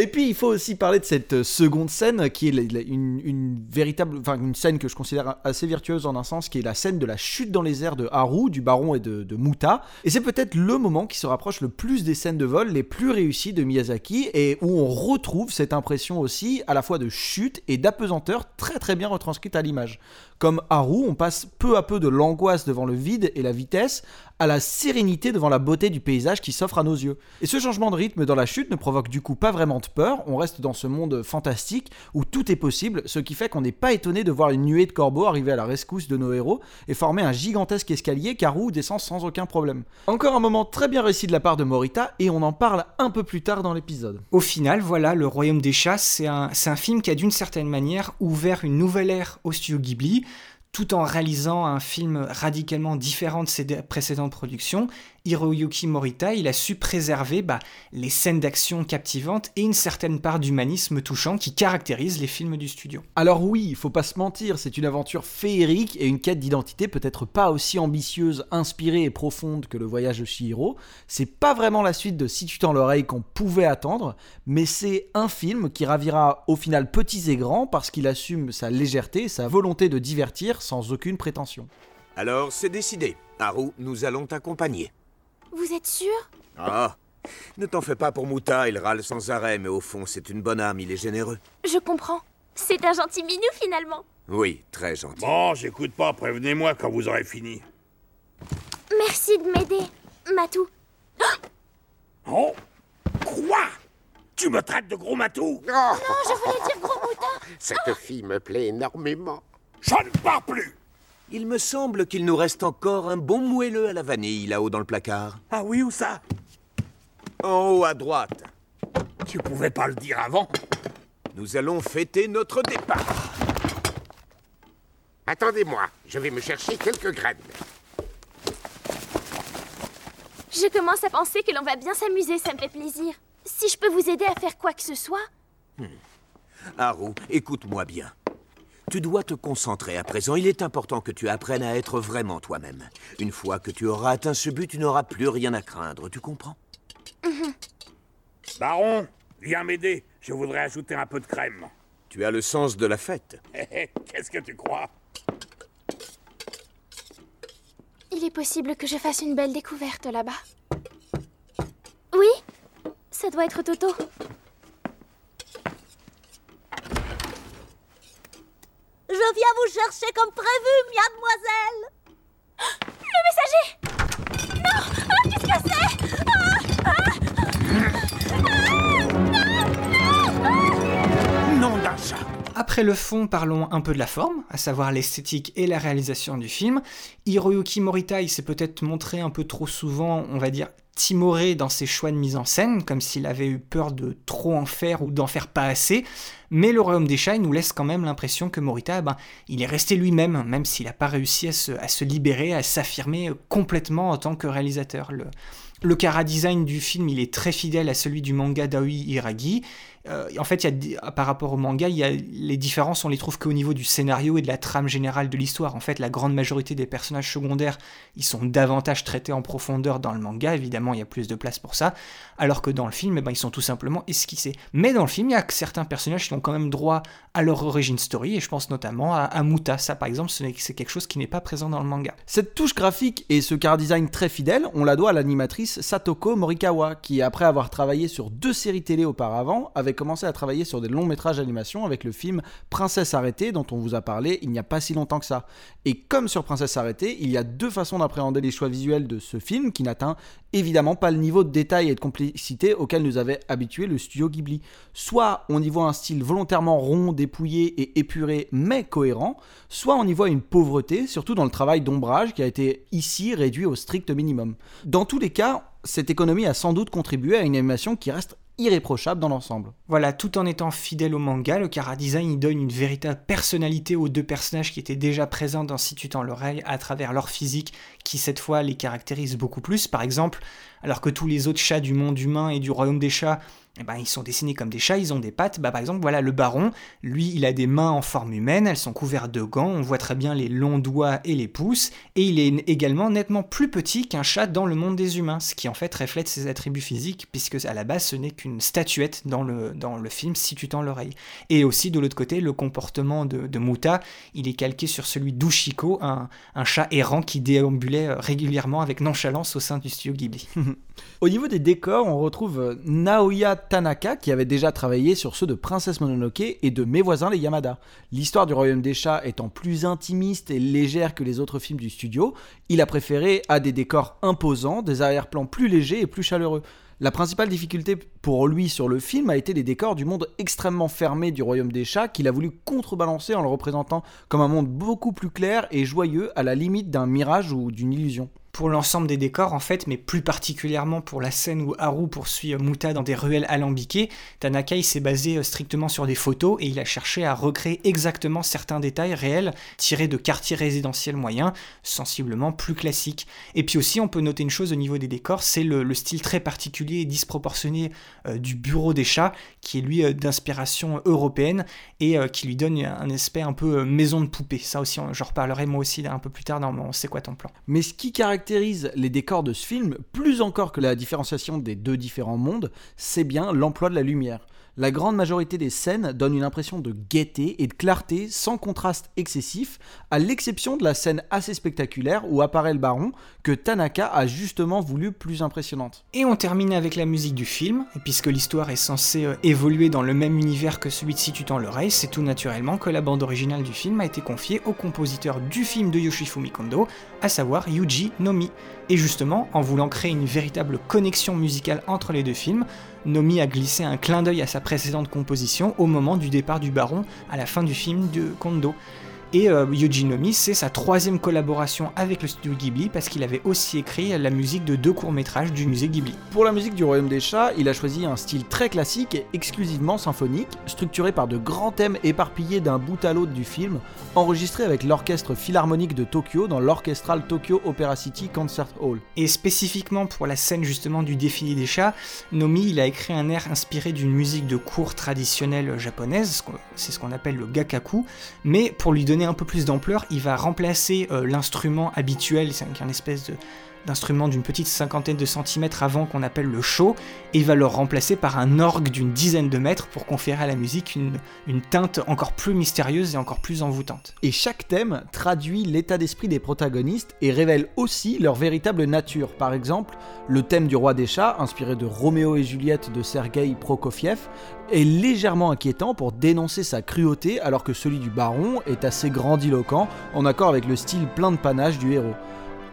Et puis il faut aussi parler de cette euh, seconde scène qui est une, véritable, scène que je considère assez virtueuse en un sens, qui est la scène de la chute dans les airs de Haru, du baron et de, de Muta. Et c'est peut-être le moment qui se rapproche le plus des scènes de vol les plus réussies de Miyazaki et où on retrouve cette impression aussi à la fois de chute et d'apesanteur très très bien retranscrite à l'image. Comme Haru, on passe peu à peu de l'angoisse devant le vide et la vitesse à la sérénité devant la beauté du paysage qui s'offre à nos yeux. Et ce changement de rythme dans la chute ne provoque du coup pas vraiment de peur, on reste dans ce monde fantastique où tout est possible, ce qui fait qu'on n'est pas étonné de voir une nuée de corbeaux arriver à la rescousse de nos héros et former un gigantesque escalier qu'Haru descend sans aucun problème. Encore un moment très bien réussi de la part de Morita et on en parle un peu plus tard dans l'épisode. Au final, voilà, Le Royaume des Chats, c'est un, un film qui a d'une certaine manière ouvert une nouvelle ère au studio Ghibli tout en réalisant un film radicalement différent de ses précédentes productions, Hiroyuki Morita, il a su préserver bah, les scènes d'action captivantes et une certaine part d'humanisme touchant qui caractérise les films du studio. Alors oui, il faut pas se mentir, c'est une aventure féerique et une quête d'identité peut-être pas aussi ambitieuse, inspirée et profonde que le voyage de Shihiro. C'est pas vraiment la suite de Si tu tends l'oreille qu'on pouvait attendre, mais c'est un film qui ravira au final petits et grands parce qu'il assume sa légèreté, sa volonté de divertir sans aucune prétention. Alors c'est décidé. Haru, nous allons t'accompagner. Vous êtes sûr? Ah Ne t'en fais pas pour Mouta, il râle sans arrêt, mais au fond, c'est une bonne âme, il est généreux. Je comprends. C'est un gentil minou finalement. Oui, très gentil. Bon, j'écoute pas, prévenez-moi quand vous aurez fini. Merci de m'aider, Matou. Oh Quoi? Tu me traites de gros matou? Non, je voulais dire gros mouton. Cette fille me plaît énormément. Je ne pars plus Il me semble qu'il nous reste encore un bon moelleux à la vanille là-haut dans le placard. Ah oui, où ça? En haut à droite. Tu pouvais pas le dire avant Nous allons fêter notre départ. Attendez-moi, je vais me chercher quelques graines. Je commence à penser que l'on va bien s'amuser, ça me fait plaisir. Si je peux vous aider à faire quoi que ce soit, Haru, écoute-moi bien. Tu dois te concentrer à présent. Il est important que tu apprennes à être vraiment toi-même. Une fois que tu auras atteint ce but, tu n'auras plus rien à craindre, tu comprends? Baron, viens m'aider. Je voudrais ajouter un peu de crème. Tu as le sens de la fête. Qu'est-ce que tu crois? Il est possible que je fasse une belle découverte là-bas. Oui Ça doit être Toto. Je viens vous chercher comme prévu, mademoiselle. Le messager. Non Ah, Qu'est-ce que c'est? Ah, ah, Non d'un chat Après le fond, parlons un peu de la forme, à savoir l'esthétique et la réalisation du film. Hiroyuki Morita, il s'est peut-être montré un peu trop souvent, on va dire, timoré dans ses choix de mise en scène, comme s'il avait eu peur de trop en faire ou d'en faire pas assez. Mais le Royaume des Chats nous laisse quand même l'impression que Morita, eh ben, il est resté lui-même, même s'il n'a pas réussi à se, libérer, à s'affirmer complètement en tant que réalisateur. Le, le design du film, il est très fidèle à celui du manga d'Aoi Hiragi. Euh, en fait, il y a, par rapport au manga, y a, les différences, on les trouve qu'au niveau du scénario et de la trame générale de l'histoire. En fait, la grande majorité des personnages secondaires, ils sont davantage traités en profondeur dans le manga. Évidemment, il y a plus de place pour ça. Alors que dans le film, eh ben, ils sont tout simplement esquissés. Mais dans le film, il y a certains personnages qui ont quand même droit à leur origin story. Et je pense notamment à, Muta. Ça, par exemple, c'est quelque chose qui n'est pas présent dans le manga. Cette touche graphique et ce car design très fidèle, on la doit à l'animatrice Satoko Morikawa, qui après avoir travaillé sur deux séries télé auparavant, commencé à travailler sur des longs métrages d'animation avec le film Princesse arrêtée dont on vous a parlé il n'y a pas si longtemps que ça. Et comme sur Princesse arrêtée, il y a deux façons d'appréhender les choix visuels de ce film qui n'atteint évidemment pas le niveau de détail et de complicité auquel nous avait habitué le studio Ghibli. Soit on y voit un style volontairement rond, dépouillé et épuré mais cohérent, soit on y voit une pauvreté, surtout dans le travail d'ombrage qui a été ici réduit au strict minimum. Dans tous les cas, cette économie a sans doute contribué à une animation qui reste irréprochable dans l'ensemble. Voilà, tout en étant fidèle au manga, le Kara Design il donne une véritable personnalité aux deux personnages qui étaient déjà présents dans Si tu l'oreille à travers leur physique qui cette fois les caractérise beaucoup plus. Par exemple, alors que tous les autres chats du monde humain et du royaume des chats eh ben, ils sont dessinés comme des chats, ils ont des pattes. Bah, par exemple, voilà, le baron, lui, il a des mains en forme humaine, elles sont couvertes de gants, on voit très bien les longs doigts et les pouces, et il est également nettement plus petit qu'un chat dans le monde des humains, ce qui en fait reflète ses attributs physiques, puisque à la base, ce n'est qu'une statuette dans le, film Si tu tends l'oreille. Et aussi, de l'autre côté, le comportement de, Muta, il est calqué sur celui d'Ushiko, un, un chat errant qui déambulait euh, régulièrement avec nonchalance au sein du studio Ghibli. Au niveau des décors, on retrouve euh, Naoya Tanaka qui avait déjà travaillé sur ceux de Princesse Mononoke et de Mes voisins les Yamada. L'histoire du royaume des chats étant plus intimiste et légère que les autres films du studio, il a préféré à des décors imposants, des arrière-plans plus légers et plus chaleureux. La principale difficulté pour lui sur le film a été les décors du monde extrêmement fermé du royaume des chats qu'il a voulu contrebalancer en le représentant comme un monde beaucoup plus clair et joyeux à la limite d'un mirage ou d'une illusion pour l'ensemble des décors en fait, mais plus particulièrement pour la scène où Haru poursuit Muta dans des ruelles alambiquées, Tanaka il s'est basé strictement sur des photos et il a cherché à recréer exactement certains détails réels tirés de quartiers résidentiels moyens, sensiblement plus classiques. Et puis aussi on peut noter une chose au niveau des décors, c'est le, le, style très particulier et disproportionné euh, du bureau des chats, qui est lui euh, d'inspiration européenne et euh, qui lui donne un aspect un peu maison de poupée. Ça aussi j'en reparlerai moi aussi un peu plus tard dans mon C'est quoi ton plan? Mais ce qui caractérise caractérise les décors de ce film, plus encore que la différenciation des deux différents mondes, c'est bien l'emploi de la lumière. La grande majorité des scènes donne une impression de gaieté et de clarté sans contraste excessif, à l'exception de la scène assez spectaculaire où apparaît le baron, que Tanaka a justement voulu plus impressionnante. Et on termine avec la musique du film, et puisque l'histoire est censée euh, évoluer dans le même univers que celui de Si tu l'oreille, c'est tout naturellement que la bande originale du film a été confiée au compositeur du film de Yoshifumi Kondo, à savoir Yuji Nomi. Et justement, en voulant créer une véritable connexion musicale entre les deux films, Nomi a glissé un clin d'œil à sa précédente composition au moment du départ du baron à la fin du film de Kondo. Et euh, Yuji Nomi, c'est sa troisième collaboration avec le studio Ghibli parce qu'il avait aussi écrit la musique de deux courts-métrages du musée Ghibli. Pour la musique du Royaume des Chats, il a choisi un style très classique et exclusivement symphonique, structuré par de grands thèmes éparpillés d'un bout à l'autre du film, enregistrés avec l'orchestre philharmonique de Tokyo dans l'Orchestral Tokyo Opera City Concert Hall. Et spécifiquement pour la scène justement du défilé des chats, Nomi il a écrit un air inspiré d'une musique de cour traditionnelle japonaise, c'est ce qu'on appelle le gakaku, mais pour lui donner un peu plus d'ampleur, il va remplacer euh, l'instrument habituel, c'est un espèce de d'instrument d'une petite cinquantaine de centimètres avant qu'on appelle le show, et va le remplacer par un orgue d'une dizaine de mètres pour conférer à la musique une, une teinte encore plus mystérieuse et encore plus envoûtante. Et chaque thème traduit l'état d'esprit des protagonistes et révèle aussi leur véritable nature. Par exemple, le thème du roi des chats, inspiré de Roméo et Juliette de Sergei Prokofiev, est légèrement inquiétant pour dénoncer sa cruauté alors que celui du baron est assez grandiloquent en accord avec le style plein de panache du héros.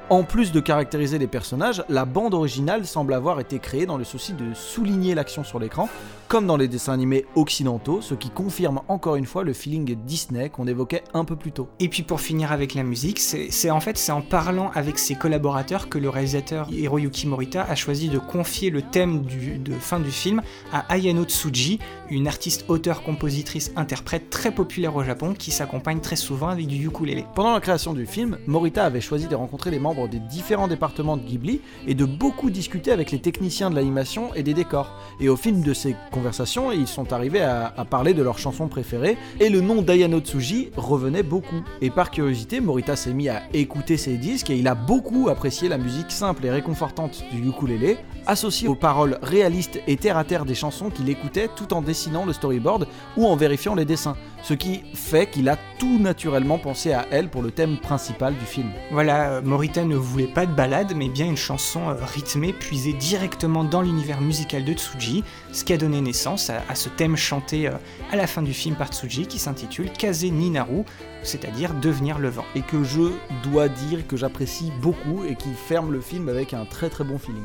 En plus de caractériser les personnages, la bande originale semble avoir été créée dans le souci de souligner l'action sur l'écran, comme dans les dessins animés occidentaux, ce qui confirme encore une fois le feeling Disney qu'on évoquait un peu plus tôt. Et puis pour finir avec la musique, c'est en fait c'est en parlant avec ses collaborateurs que le réalisateur Hiroyuki Morita a choisi de confier le thème de fin du film à Ayano Tsuji, une artiste auteur-compositrice-interprète très populaire au Japon qui s'accompagne très souvent avec du ukulélé. Pendant la création du film, Morita avait choisi de rencontrer les membres des différents départements de Ghibli et de beaucoup discuter avec les techniciens de l'animation et des décors. Et au fil de ces conversations, ils sont arrivés à, parler de leurs chansons préférées et le nom d'Ayano Tsuji revenait beaucoup. Et par curiosité, Morita s'est mis à écouter ses disques et il a beaucoup apprécié la musique simple et réconfortante du ukulélé, associée aux paroles réalistes et terre à terre des chansons qu'il écoutait tout en dessinant le storyboard ou en vérifiant les dessins. Ce qui fait qu'il a tout naturellement pensé à elle pour le thème principal du film. Voilà, euh, Morita ne voulait pas de balade, mais bien une chanson euh, rythmée puisée directement dans l'univers musical de Tsuji, ce qui a donné naissance à, ce thème chanté euh, à la fin du film par Tsuji qui s'intitule Kaze Ninaru, c'est-à-dire devenir le vent. Et que je dois dire que j'apprécie beaucoup et qui ferme le film avec un très très bon feeling.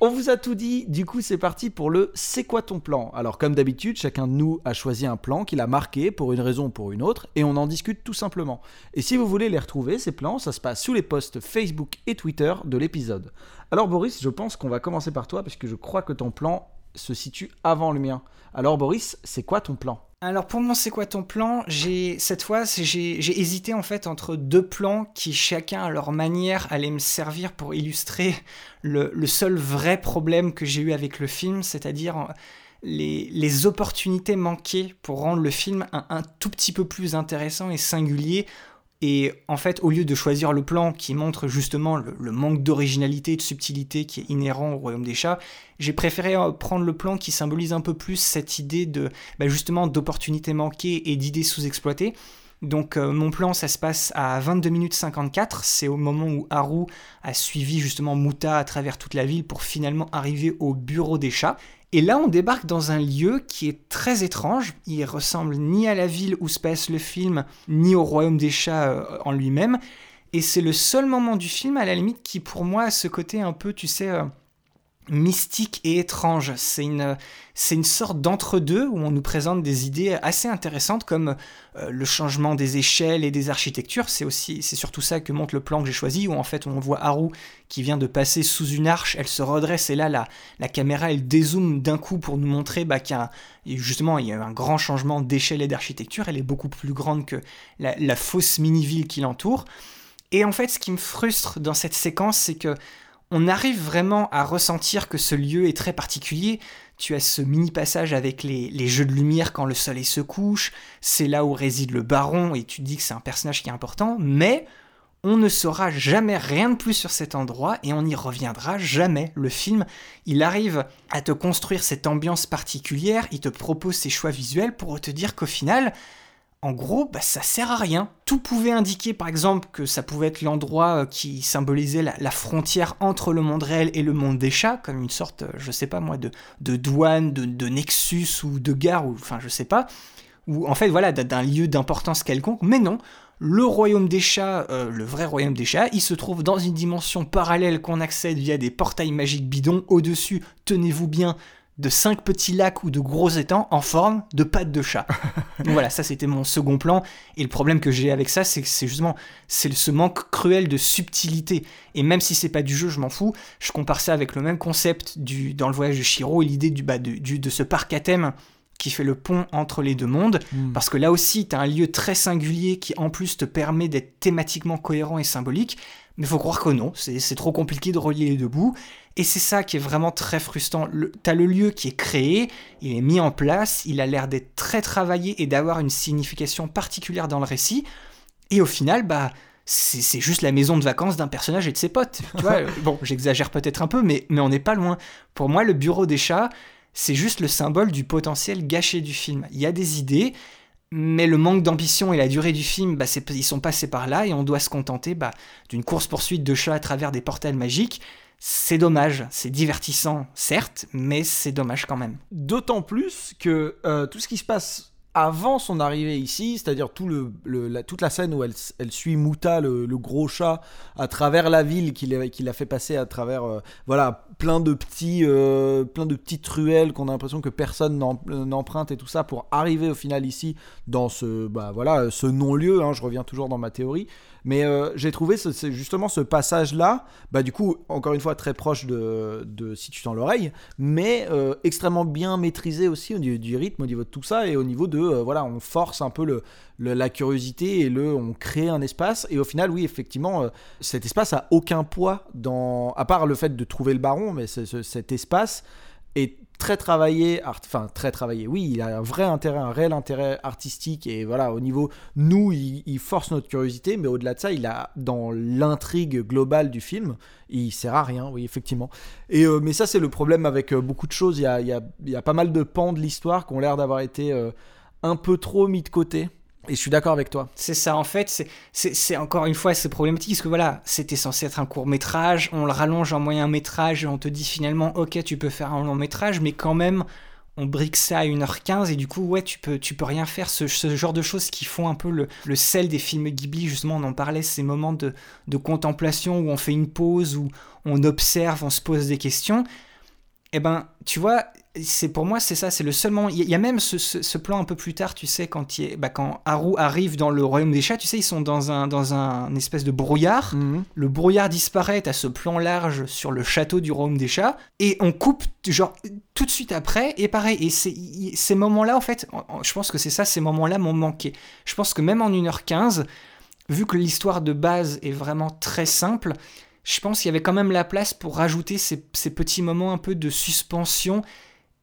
On vous a tout dit, du coup c'est parti pour le C'est quoi ton plan? Alors comme d'habitude, chacun de nous a choisi un plan qu'il a marqué pour une raison ou pour une autre, et on en discute tout simplement. Et si vous voulez les retrouver, ces plans, ça se passe sous les posts Facebook et Twitter de l'épisode. Alors Boris, je pense qu'on va commencer par toi, parce que je crois que ton plan se situe avant le mien. Alors Boris, c'est quoi ton plan? Alors pour moi, c'est quoi ton plan J'ai cette fois, j'ai hésité en fait entre deux plans qui chacun à leur manière allaient me servir pour illustrer le, seul vrai problème que j'ai eu avec le film, c'est-à-dire euh, les, opportunités manquées pour rendre le film un, tout petit peu plus intéressant et singulier et en fait, au lieu de choisir le plan qui montre justement le, manque d'originalité et de subtilité qui est inhérent au royaume des chats, j'ai préféré euh, prendre le plan qui symbolise un peu plus cette idée de bah, justement d'opportunités manquées et d'idées sous-exploitées. Donc euh, mon plan, ça se passe à 22 minutes 54, c'est au moment où Haru a suivi justement Muta à travers toute la ville pour finalement arriver au bureau des chats. Et là, on débarque dans un lieu qui est très étrange. Il ressemble ni à la ville où se passe le film, ni au royaume des chats euh, en lui-même. Et c'est le seul moment du film, à la limite, qui pour moi a ce côté un peu, tu sais, euh, mystique et étrange. C'est une, c'est une sorte d'entre-deux où on nous présente des idées assez intéressantes comme euh, le changement des échelles et des architectures. C'est aussi, c'est surtout ça que montre le plan que j'ai choisi où en fait on voit Haru qui vient de passer sous une arche, elle se redresse et là la, la caméra elle dézoome d'un coup pour nous montrer bah, qu'il y a justement il y a un grand changement d'échelle et d'architecture. Elle est beaucoup plus grande que la, la fausse mini-ville qui l'entoure. Et en fait, ce qui me frustre dans cette séquence, c'est que on arrive vraiment à ressentir que ce lieu est très particulier. Tu as ce mini passage avec les, jeux de lumière quand le soleil se couche, c'est là où réside le baron et tu dis que c'est un personnage qui est important, mais On ne saura jamais rien de plus sur cet endroit et on n'y reviendra jamais. Le film, il arrive à te construire cette ambiance particulière, il te propose ses choix visuels pour te dire qu'au final, en gros, bah, ça sert à rien. Tout pouvait indiquer, par exemple, que ça pouvait être l'endroit euh, qui symbolisait la, frontière entre le monde réel et le monde des chats, comme une sorte, euh, je sais pas moi, de, douane, de, nexus ou de gare, ou enfin, je sais pas. Ou en fait, voilà, d'un lieu d'importance quelconque. Mais non, le royaume des chats, euh, le vrai royaume des chats, il se trouve dans une dimension parallèle qu'on accède via des portails magiques bidons. Au-dessus, tenez-vous bien, de cinq petits lacs ou de gros étangs en forme de pattes de chat. voilà, ça c'était mon second plan. Et le problème que j'ai avec ça, c'est que c'est justement c'est ce manque cruel de subtilité. Et même si c'est pas du jeu, je m'en fous. Je compare ça avec le même concept du dans le voyage de Shiro et l'idée du, bah, de, de ce parc à thème qui fait le pont entre les deux mondes, hmm. parce que là aussi, tu as un lieu très singulier qui en plus te permet d'être thématiquement cohérent et symbolique, mais faut croire que non, c'est trop compliqué de relier les deux bouts, et c'est ça qui est vraiment très frustrant. Tu as le lieu qui est créé, il est mis en place, il a l'air d'être très travaillé et d'avoir une signification particulière dans le récit, et au final, bah c'est juste la maison de vacances d'un personnage et de ses potes. Tu vois, bon, j'exagère peut-être un peu, mais, mais on n'est pas loin. Pour moi, le bureau des chats, c'est juste le symbole du potentiel gâché du film. Il y a des idées, mais le manque d'ambition et la durée du film, bah, ils sont passés par là et on doit se contenter bah, d'une course-poursuite de chats à travers des portails magiques. C'est dommage, c'est divertissant, certes, mais c'est dommage quand même. D'autant plus que euh, tout ce qui se passe avant son arrivée ici, c'est-à-dire toute la scène où elle, elle suit Mouta, le, gros chat, à travers la ville qu'il a, fait passer à travers euh, voilà plein de petits euh, plein de petites ruelles qu'on a l'impression que personne n'emprunte et tout ça pour arriver au final ici dans ce bah voilà ce non-lieu. Hein, je reviens toujours dans ma théorie. Mais euh, j'ai trouvé ce, justement ce passage-là, bah, du coup, encore une fois, très proche de, Si tu tends l'oreille, mais euh, extrêmement bien maîtrisé aussi au niveau du rythme, au niveau de tout ça, et au niveau de, euh, voilà, on force un peu le, la curiosité et le, on crée un espace. Et au final, oui, effectivement, cet espace a aucun poids dans, à part le fait de trouver le baron, mais cet espace est très travaillé, enfin très travaillé, oui, il a un vrai intérêt, un réel intérêt artistique et voilà, au niveau, nous, il, force notre curiosité, mais au-delà de ça, il a, dans l'intrigue globale du film, il sert à rien, oui, effectivement. Et, euh, mais ça, c'est le problème avec euh, beaucoup de choses, il y a, il y, a, il y a, pas mal de pans de l'histoire qui ont l'air d'avoir été euh, un peu trop mis de côté. Et je suis d'accord avec toi. C'est ça, en fait, c'est encore une fois, c'est problématique, parce que voilà, c'était censé être un court métrage, on le rallonge en moyen métrage, on te dit finalement, ok, tu peux faire un long métrage, mais quand même, on brique ça à 1h15, et du coup, ouais, tu peux, tu peux rien faire, ce, genre de choses qui font un peu le, le, sel des films Ghibli, justement, on en parlait, ces moments de, de contemplation où on fait une pause, où on observe, on se pose des questions. Eh ben, tu vois, c'est pour moi c'est ça c'est le seul moment. Il y a même ce, plan un peu plus tard tu sais quand il bah, quand Haru arrive dans le royaume des chats tu sais ils sont dans un dans un espèce de brouillard. Mhm. le brouillard disparaît à ce plan large sur le château du royaume des chats et on coupe genre tout de suite après et pareil et ces moments là en fait je pense que c'est ça ces moments là m'ont manqué. Je pense que même en 1h15 vu que l'histoire de base est vraiment très simple je pense qu'il y avait quand même la place pour rajouter ces, ces petits moments un peu de suspension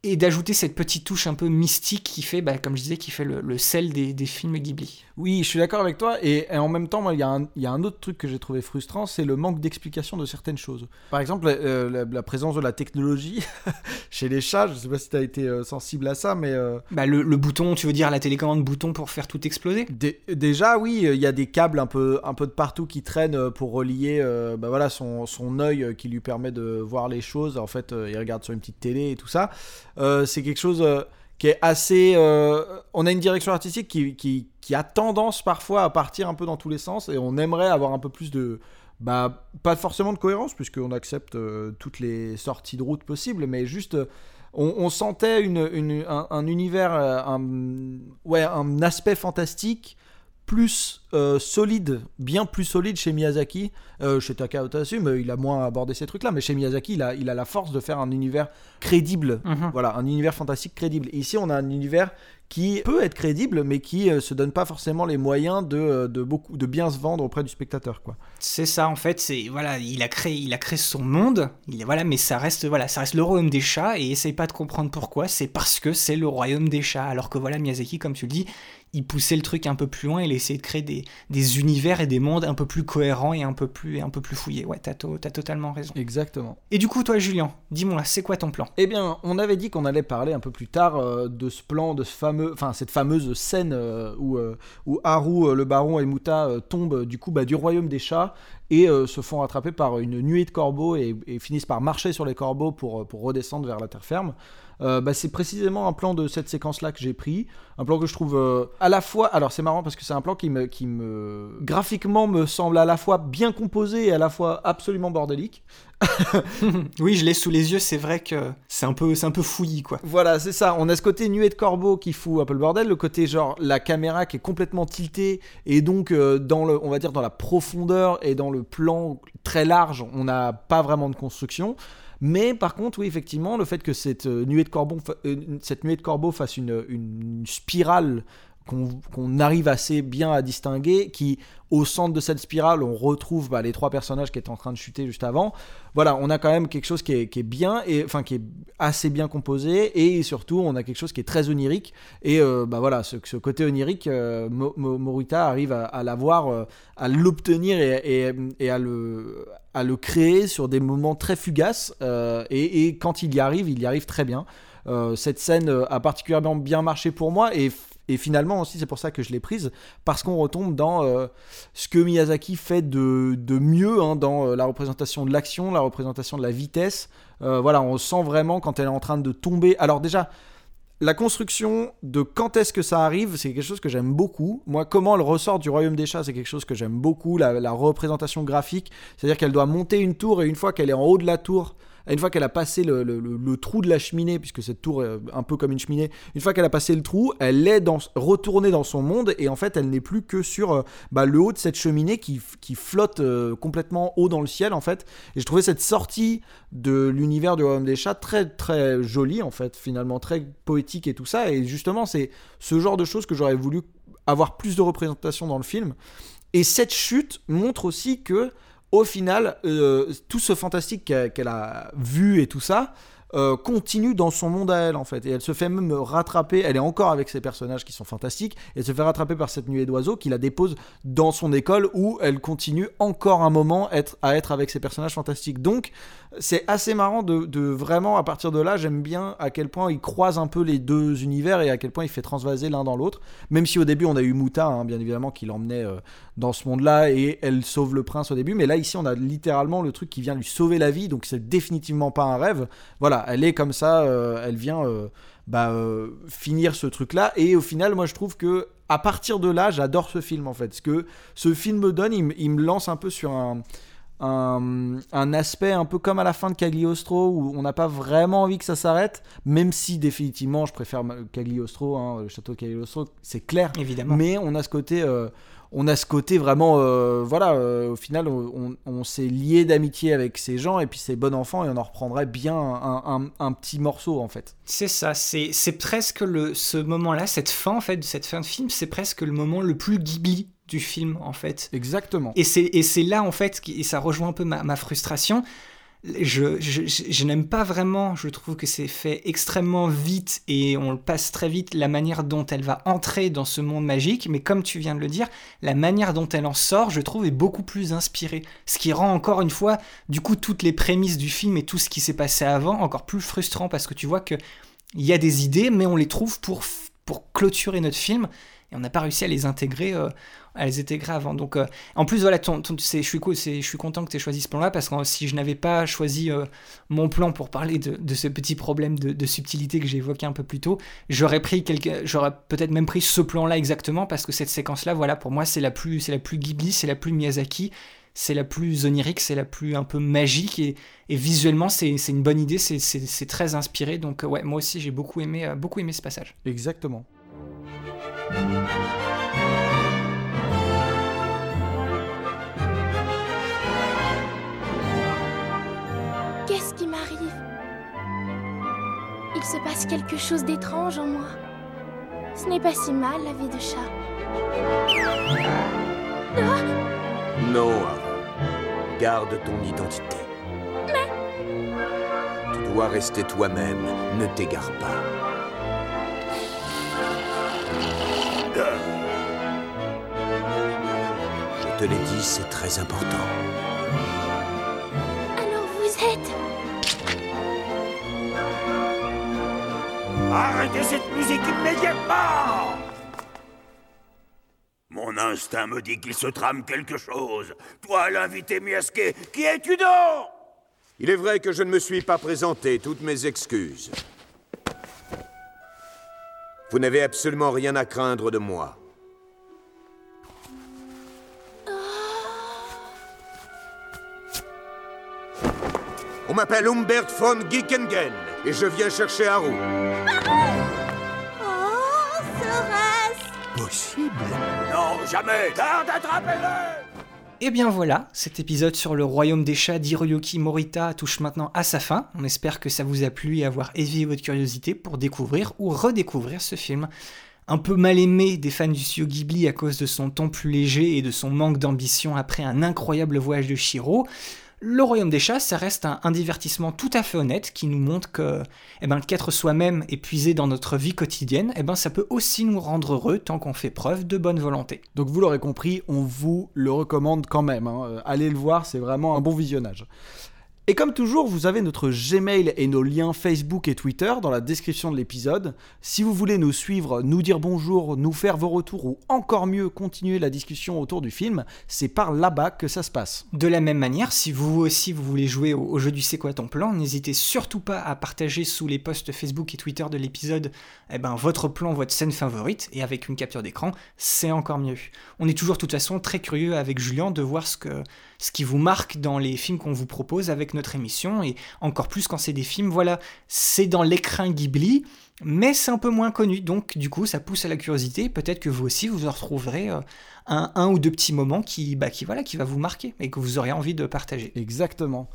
et d'ajouter cette petite touche un peu mystique qui fait, bah, comme je disais, qui fait le, sel des, des, films Ghibli. Oui, je suis d'accord avec toi. Et, en même temps, il y, y, a un autre truc que j'ai trouvé frustrant, c'est le manque d'explication de certaines choses. Par exemple, euh, la, présence de la technologie chez les chats. Je sais pas si tu as été euh, sensible à ça, mais... Euh, bah, le, le, bouton, tu veux dire la télécommande bouton pour faire tout exploser? Déjà, oui, il y a des câbles un peu, un peu de partout qui traînent pour relier bah, voilà, son, son œil qui lui permet de voir les choses. En fait, il regarde sur une petite télé et tout ça. Euh, c'est quelque chose euh, qui est assez. Euh, on a une direction artistique qui, qui, a tendance parfois à partir un peu dans tous les sens et on aimerait avoir un peu plus de. Bah, pas forcément de cohérence, puisqu'on accepte toutes les sorties de route possibles, mais juste. On, sentait une, une, un, univers, un, ouais, un aspect fantastique plus euh, solide, bien plus solide chez Miyazaki. Euh, chez Takao mais il a moins abordé ces trucs-là, mais chez Miyazaki, il a, il a la force de faire un univers crédible. Mhm. Voilà, un univers fantastique crédible. ici, on a un univers qui peut être crédible, mais qui euh, se donne pas forcément les moyens de, euh, de, beaucoup, de bien se vendre auprès du spectateur. Quoi. C'est ça en fait, c'est voilà, il a créé, il a créé son monde, il, voilà, mais ça reste voilà, ça reste le royaume des chats et essaye pas de comprendre pourquoi, c'est parce que c'est le royaume des chats, alors que voilà Miyazaki, comme tu le dis, il poussait le truc un peu plus loin, il essayait de créer des, des univers et des mondes un peu plus cohérents et un peu plus, un peu plus fouillés. Ouais, t'as, to- t'as totalement raison. Exactement. Et du coup, toi, Julien, dis-moi, c'est quoi ton plan? Eh bien, on avait dit qu'on allait parler un peu plus tard euh, de ce plan, de ce fameux, enfin cette fameuse scène euh, où, euh, où Haru, le baron et Muta tombent du coup bah, du royaume des chats et euh, se font rattraper par une nuée de corbeaux et, et finissent par marcher sur les corbeaux pour, pour redescendre vers la terre ferme. Euh, bah, c'est précisément un plan de cette séquence-là que j'ai pris, un plan que je trouve euh, à la fois. Alors c'est marrant parce que c'est un plan qui me, qui me graphiquement me semble à la fois bien composé et à la fois absolument bordélique. Oui, je l'ai sous les yeux, c'est vrai que c'est un peu, c'est un peu fouillis, quoi. Voilà, c'est ça. On a ce côté nuée de corbeaux qui fout un peu le bordel, le côté genre la caméra qui est complètement tiltée et donc euh, dans le, on va dire dans la profondeur et dans le plan très large, on n'a pas vraiment de construction. Mais par contre, oui, effectivement, le fait que cette euh, nuée de corbeaux, fa- euh, nuée de corbeaux fasse une spirale qu'on arrive assez bien à distinguer, qui au centre de cette spirale, on retrouve bah, les trois personnages qui étaient en train de chuter juste avant. Voilà, on a quand même quelque chose qui est, bien, et enfin qui est assez bien composé, et surtout on a quelque chose qui est très onirique. Et euh, bah voilà, ce, côté onirique, euh, Mo- Mo- Morita arrive à, l'avoir, euh, à l'obtenir et, à le créer sur des moments très fugaces. et, et quand il y arrive, il y arrive très bien. Cette scène a particulièrement bien marché pour moi et, et finalement aussi c'est pour ça que je l'ai prise parce qu'on retombe dans euh, ce que Miyazaki fait de, de mieux hein, dans euh, la représentation de l'action, la représentation de la vitesse. Euh, voilà, on sent vraiment quand elle est en train de tomber. Alors déjà, la construction de quand est-ce que ça arrive, c'est quelque chose que j'aime beaucoup. Moi, comment elle ressort du royaume des chats, c'est quelque chose que j'aime beaucoup. La, la représentation graphique, c'est-à-dire qu'elle doit monter une tour et une fois qu'elle est en haut de la tour, une fois qu'elle a passé le, trou de la cheminée, puisque cette tour est un peu comme une cheminée, une fois qu'elle a passé le trou, elle est dans, retournée dans son monde et en fait elle n'est plus que sur euh, bah, le haut de cette cheminée qui, flotte euh, complètement haut dans le ciel en fait. Et je trouvais cette sortie de l'univers du royaume des chats très très jolie en fait, finalement très poétique et tout ça. Et justement c'est ce genre de choses que j'aurais voulu avoir plus de représentation dans le film. Et cette chute montre aussi que au final, euh, tout ce fantastique qu'elle a vu et tout ça euh, continue dans son monde à elle en fait. Et elle se fait même rattraper, elle est encore avec ses personnages qui sont fantastiques, elle se fait rattraper par cette nuée d'oiseaux qui la dépose dans son école où elle continue encore un moment à être avec ses personnages fantastiques. Donc c'est assez marrant de, vraiment, à partir de là, j'aime bien à quel point il croise un peu les deux univers et à quel point il fait transvaser l'un dans l'autre. Même si au début on a eu Muta, hein, bien évidemment, qui l'emmenait euh, dans ce monde-là et elle sauve le prince au début. Mais là, ici, on a littéralement le truc qui vient lui sauver la vie, donc c'est définitivement pas un rêve. Voilà, elle est comme ça, euh, elle vient euh, bah, finir ce truc-là. Et au final, moi, je trouve que à partir de là, j'adore ce film en fait. Ce que ce film me donne, il me lance un peu sur un, un, un aspect un peu comme à la fin de Cagliostro où on n'a pas vraiment envie que ça s'arrête, même si définitivement je préfère Cagliostro, hein, le château de Cagliostro, c'est clair. Évidemment. Mais on a ce côté, euh, on a ce côté vraiment, euh, voilà, euh, au final, on, on s'est lié d'amitié avec ces gens et puis ces bons enfants et on en reprendrait bien un, un- un petit morceau en fait. C'est ça, c'est c'est presque le, ce moment-là, cette fin en fait, de cette fin de film, c'est presque le moment le plus Ghibli du film en fait. Exactement. Et c'est et c'est là en fait, qui- et ça rejoint un peu ma, ma frustration. Je, je, je- je n'aime pas vraiment, je trouve que c'est fait extrêmement vite et on le passe très vite, la manière dont elle va entrer dans ce monde magique, mais comme tu viens de le dire, la manière dont elle en sort, je trouve, est beaucoup plus inspirée. Ce qui rend encore une fois, du coup, toutes les prémices du film et tout ce qui s'est passé avant encore plus frustrant parce que tu vois que il y a des idées, mais on les trouve pour, pour clôturer notre film et on n'a pas réussi à les intégrer, euh, à les intégrer avant. Donc, euh, en plus, voilà, je, suis, content que tu aies choisi ce plan-là parce que euh, si je n'avais pas choisi euh, mon plan pour parler de, ce petit problème de, subtilité que j'ai évoqué un peu plus tôt, j'aurais peut-être même pris ce plan-là exactement parce que cette séquence-là, voilà, pour moi, c'est la plus, la plus Ghibli, c'est la plus Miyazaki. C'est la plus onirique, c'est la plus un peu magique et, et visuellement c'est une bonne idée, c'est- très inspiré. Donc ouais, moi aussi j'ai beaucoup aimé, euh, beaucoup aimé ce passage. Exactement. Il se passe quelque chose d'étrange en moi. Ce n'est pas si mal, la vie de chat. Non, Haru. Garde ton identité. Tu dois rester toi-même. Ne t'égare pas. Je te l'ai dit, c'est très important. Arrêtez cette musique immédiatement Mon instinct me dit qu'il se trame quelque chose. Toi, l'invité miasqué, qui es-tu donc? Il est vrai que je ne me suis pas présenté, toutes mes excuses. Vous n'avez absolument rien à craindre de moi. On m'appelle Humbert von Gickingen et je viens chercher Haru. Oh, serait-ce Possible Non, jamais Garde, attrapez-le Et Eh bien voilà, cet épisode sur le royaume des chats d'Hiroyuki Morita touche maintenant à sa fin. On espère que ça vous a plu et avoir éveillé votre curiosité pour découvrir ou redécouvrir ce film. Un peu mal aimé des fans du studio Ghibli à cause de son ton plus léger et de son manque d'ambition après un incroyable voyage de Shiro, le Royaume des Chats, ça reste un, divertissement tout à fait honnête qui nous montre que eh ben, qu'être soi-même et puiser dans notre vie quotidienne, eh ben, ça peut aussi nous rendre heureux tant qu'on fait preuve de bonne volonté. Donc vous l'aurez compris, on vous le recommande quand même. hein. Euh, Allez le voir, c'est vraiment un bon visionnage. Et comme toujours, vous avez notre Gmail et nos liens Facebook et Twitter dans la description de l'épisode. Si vous voulez nous suivre, nous dire bonjour, nous faire vos retours ou encore mieux continuer la discussion autour du film, c'est par là-bas que ça se passe. De la même manière, si vous aussi vous voulez jouer au, jeu du C'est quoi ton plan, n'hésitez surtout pas à partager sous les posts Facebook et Twitter de l'épisode eh ben, votre plan, votre scène favorite, et avec une capture d'écran, c'est encore mieux. On est toujours de toute façon très curieux avec Julien de voir ce, que, ce qui vous marque dans les films qu'on vous propose avec notre émission, et encore plus quand c'est des films, voilà, c'est dans l'écran Ghibli, mais c'est un peu moins connu, donc du coup ça pousse à la curiosité, peut-être que vous aussi vous en retrouverez euh, un, un ou deux petits moments qui, bah, qui, voilà, qui va vous marquer et que vous aurez envie de partager. Exactement.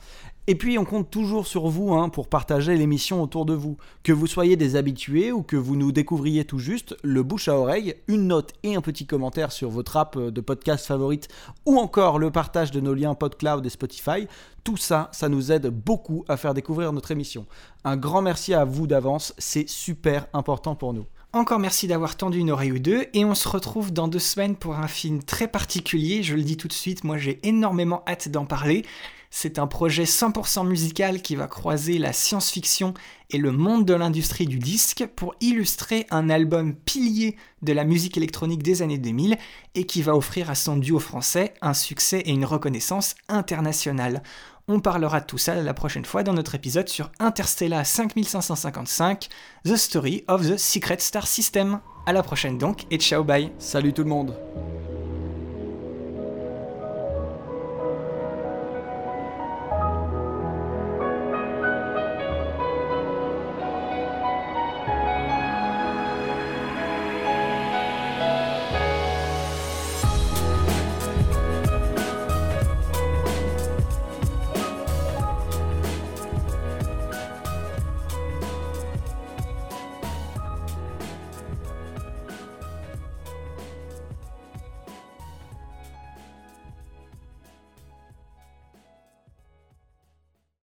Et puis on compte toujours sur vous hein, pour partager l'émission autour de vous. Que vous soyez des habitués ou que vous nous découvriez tout juste, le bouche à oreille, une note et un petit commentaire sur votre app de podcast favorite ou encore le partage de nos liens PodCloud et Spotify, tout ça, ça nous aide beaucoup à faire découvrir notre émission. Un grand merci à vous d'avance, c'est super important pour nous. Encore merci d'avoir tendu une oreille ou deux, et on se retrouve dans deux semaines pour un film très particulier, je le dis tout de suite, moi j'ai énormément hâte d'en parler. C'est un projet 100% musical qui va croiser la science-fiction et le monde de l'industrie du disque pour illustrer un album pilier de la musique électronique des années 2000 et qui va offrir à son duo français un succès et une reconnaissance internationale. On parlera de tout ça la prochaine fois dans notre épisode sur Interstellar 5555, The Story of the Secret Star System. À la prochaine donc et ciao bye. Salut tout le monde